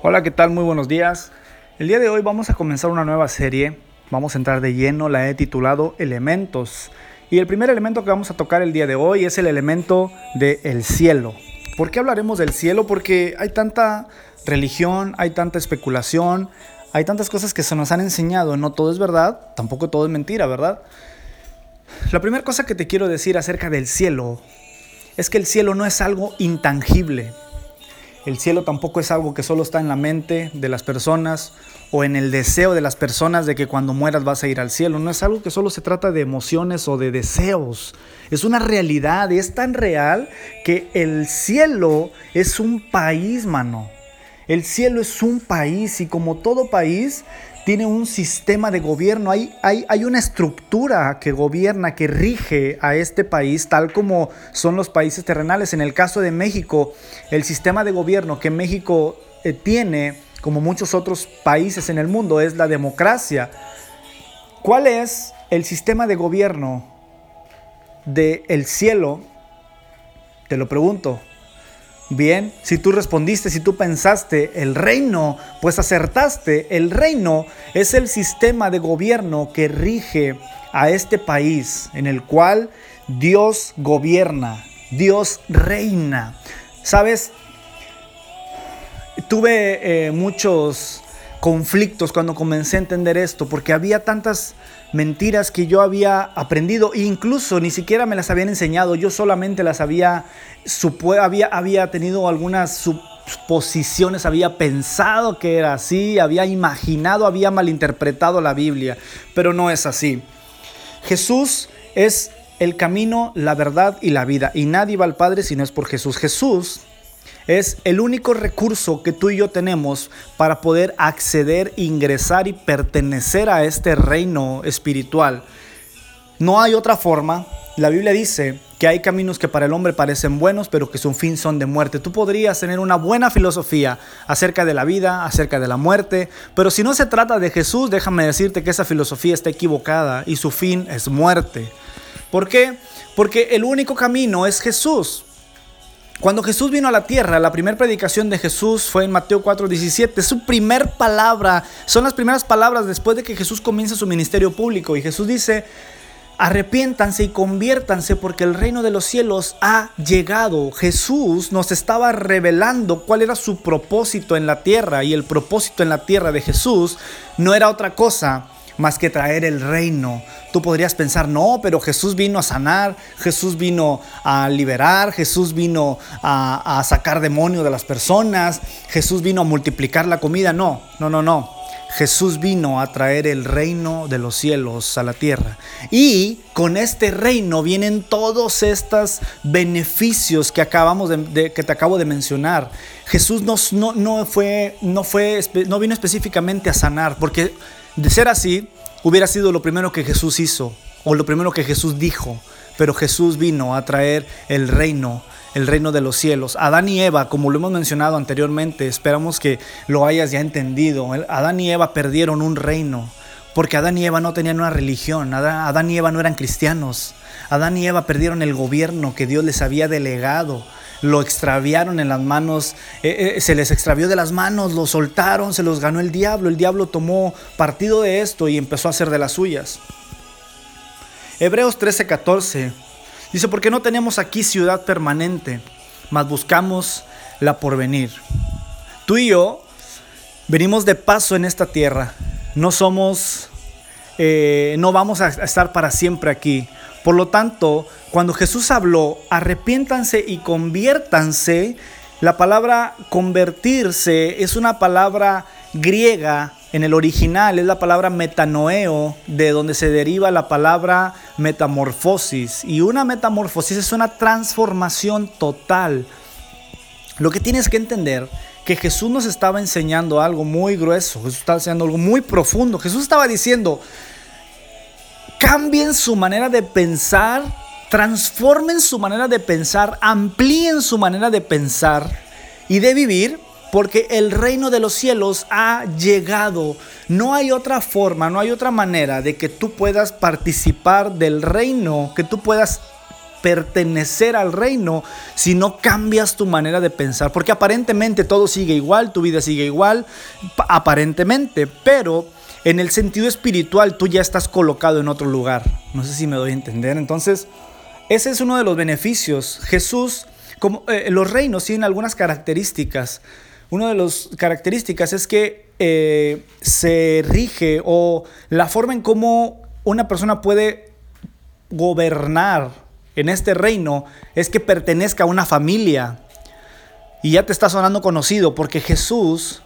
Hola, ¿qué tal? Muy buenos días. El día de hoy vamos a comenzar una nueva serie. Vamos a entrar de lleno, la he titulado Elementos. Y el primer elemento que vamos a tocar el día de hoy es el elemento del cielo. ¿Por qué hablaremos del cielo? Porque hay tanta religión, hay tanta especulación, hay tantas cosas que se nos han enseñado. No todo es verdad, tampoco todo es mentira, ¿verdad? La primera cosa que te quiero decir acerca del cielo es que el cielo no es algo intangible. El cielo tampoco es algo que solo está en la mente de las personas o en el deseo de las personas de que cuando mueras vas a ir al cielo. No es algo que solo se trata de emociones o de deseos. Es una realidad, es tan real que el cielo es un país, mano. El cielo es un país y como todo país tiene un sistema de gobierno, hay, hay, hay, una estructura que gobierna, que rige a este país, tal como son los países terrenales. En el caso de México, el sistema de gobierno que México eh, tiene, como muchos otros países en el mundo, es la democracia. ¿Cuál es el sistema de gobierno del cielo? Te lo pregunto. Bien, si tú respondiste, si tú pensaste, el reino, pues acertaste. El reino es el sistema de gobierno que rige a este país en el cual Dios gobierna, Dios reina. ¿Sabes? Tuve eh, muchos conflictos cuando comencé a entender esto, porque había tantas mentiras que yo había aprendido, e incluso ni siquiera me las habían enseñado, yo solamente las había, había, había tenido algunas suposiciones, había pensado que era así, había imaginado, había malinterpretado la Biblia, pero no es así. Jesús es el camino, la verdad y la vida, y nadie va al Padre si no es por Jesús. Jesús es el único recurso que tú y yo tenemos para poder acceder, ingresar y pertenecer a este reino espiritual. No hay otra forma. La Biblia dice que hay caminos que para el hombre parecen buenos, pero que su fin son de muerte. Tú podrías tener una buena filosofía acerca de la vida, acerca de la muerte, pero si no se trata de Jesús, déjame decirte que esa filosofía está equivocada y su fin es muerte. ¿Por qué? Porque el único camino es Jesús. Cuando Jesús vino a la tierra, la primera predicación de Jesús fue en Mateo 4:17. Su primer palabra, son las primeras palabras después de que Jesús comienza su ministerio público. Y Jesús dice, arrepiéntanse y conviértanse porque el reino de los cielos ha llegado. Jesús nos estaba revelando cuál era su propósito en la tierra. Y el propósito en la tierra de Jesús no era otra cosa más que traer el reino. Tú podrías pensar, no, pero Jesús vino a sanar, Jesús vino a liberar, Jesús vino a, sacar demonio de las personas, Jesús vino a multiplicar la comida. No, no, no, no. Jesús vino a traer el reino de los cielos a la tierra. Y con este reino vienen todos estos beneficios que acabamos de, que te acabo de mencionar. Jesús no, no, fue, no, fue, no vino específicamente a sanar, porque de ser así, hubiera sido lo primero que Jesús hizo o lo primero que Jesús dijo, pero Jesús vino a traer el reino, el reino de los cielos. Adán y Eva, como lo hemos mencionado anteriormente, esperamos que lo hayas ya entendido. Adán y Eva perdieron un reino, porque Adán y Eva no tenían una religión, Adán y Eva no eran cristianos. Adán y Eva perdieron el gobierno que Dios les había delegado lo extraviaron en las manos, eh, eh, se les extravió de las manos, lo soltaron, se los ganó el diablo, el diablo tomó partido de esto y empezó a hacer de las suyas. Hebreos 13:14 dice, porque no tenemos aquí ciudad permanente, mas buscamos la porvenir. Tú y yo venimos de paso en esta tierra, no somos, eh, no vamos a estar para siempre aquí. Por lo tanto, cuando Jesús habló, arrepiéntanse y conviértanse, la palabra convertirse es una palabra griega en el original, es la palabra metanoeo, de donde se deriva la palabra metamorfosis. Y una metamorfosis es una transformación total. Lo que tienes que entender que Jesús nos estaba enseñando algo muy grueso, Jesús estaba enseñando algo muy profundo. Jesús estaba diciendo, cambien su manera de pensar, transformen su manera de pensar, amplíen su manera de pensar y de vivir, porque el reino de los cielos ha llegado. No hay otra forma, no hay otra manera de que tú puedas participar del reino, que tú puedas pertenecer al reino si no cambias tu manera de pensar. Porque aparentemente todo sigue igual, tu vida sigue igual, aparentemente, pero en el sentido espiritual tú ya estás colocado en otro lugar. No sé si me doy a entender. Entonces, ese es uno de los beneficios. Jesús, como eh, los reinos tienen algunas características. Una de las características es que eh, se rige o la forma en cómo una persona puede gobernar en este reino es que pertenezca a una familia. Y ya te está sonando conocido porque Jesús,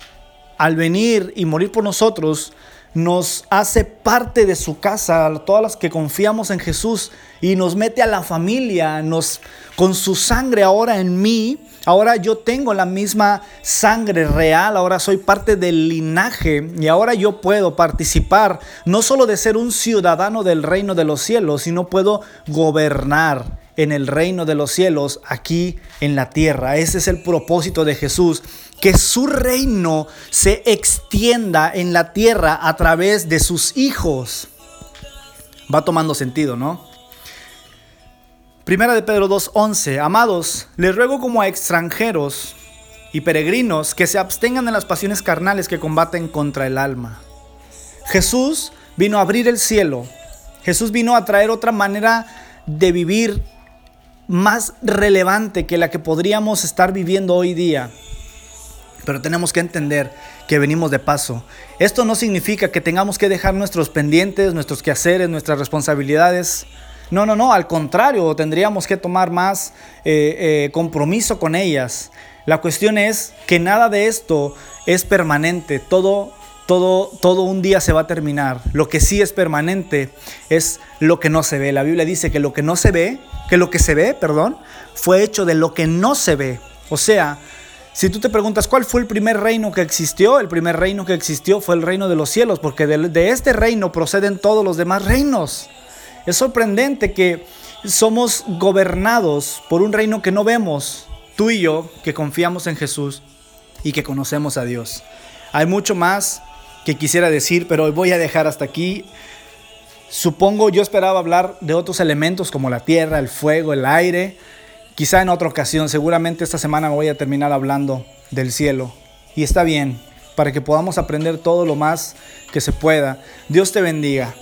al venir y morir por nosotros, nos hace parte de su casa, todas las que confiamos en Jesús y nos mete a la familia, nos con su sangre ahora en mí, ahora yo tengo la misma sangre real, ahora soy parte del linaje y ahora yo puedo participar no solo de ser un ciudadano del reino de los cielos, sino puedo gobernar en el reino de los cielos aquí en la tierra. Ese es el propósito de Jesús que su reino se extienda en la tierra a través de sus hijos. Va tomando sentido, ¿no? Primera de Pedro 2.11. Amados, les ruego como a extranjeros y peregrinos que se abstengan de las pasiones carnales que combaten contra el alma. Jesús vino a abrir el cielo. Jesús vino a traer otra manera de vivir más relevante que la que podríamos estar viviendo hoy día. Pero tenemos que entender que venimos de paso. Esto no significa que tengamos que dejar nuestros pendientes, nuestros quehaceres, nuestras responsabilidades. No, no, no, al contrario, tendríamos que tomar más eh, eh, compromiso con ellas. La cuestión es que nada de esto es permanente, todo, todo, todo un día se va a terminar. Lo que sí es permanente es lo que no se ve. La Biblia dice que lo que no se ve, que lo que se ve, perdón, fue hecho de lo que no se ve. O sea, si tú te preguntas cuál fue el primer reino que existió, el primer reino que existió fue el reino de los cielos, porque de, este reino proceden todos los demás reinos. Es sorprendente que somos gobernados por un reino que no vemos, tú y yo, que confiamos en Jesús y que conocemos a Dios. Hay mucho más que quisiera decir, pero voy a dejar hasta aquí. Supongo yo esperaba hablar de otros elementos como la tierra, el fuego, el aire, Quizá en otra ocasión, seguramente esta semana me voy a terminar hablando del cielo. Y está bien, para que podamos aprender todo lo más que se pueda. Dios te bendiga.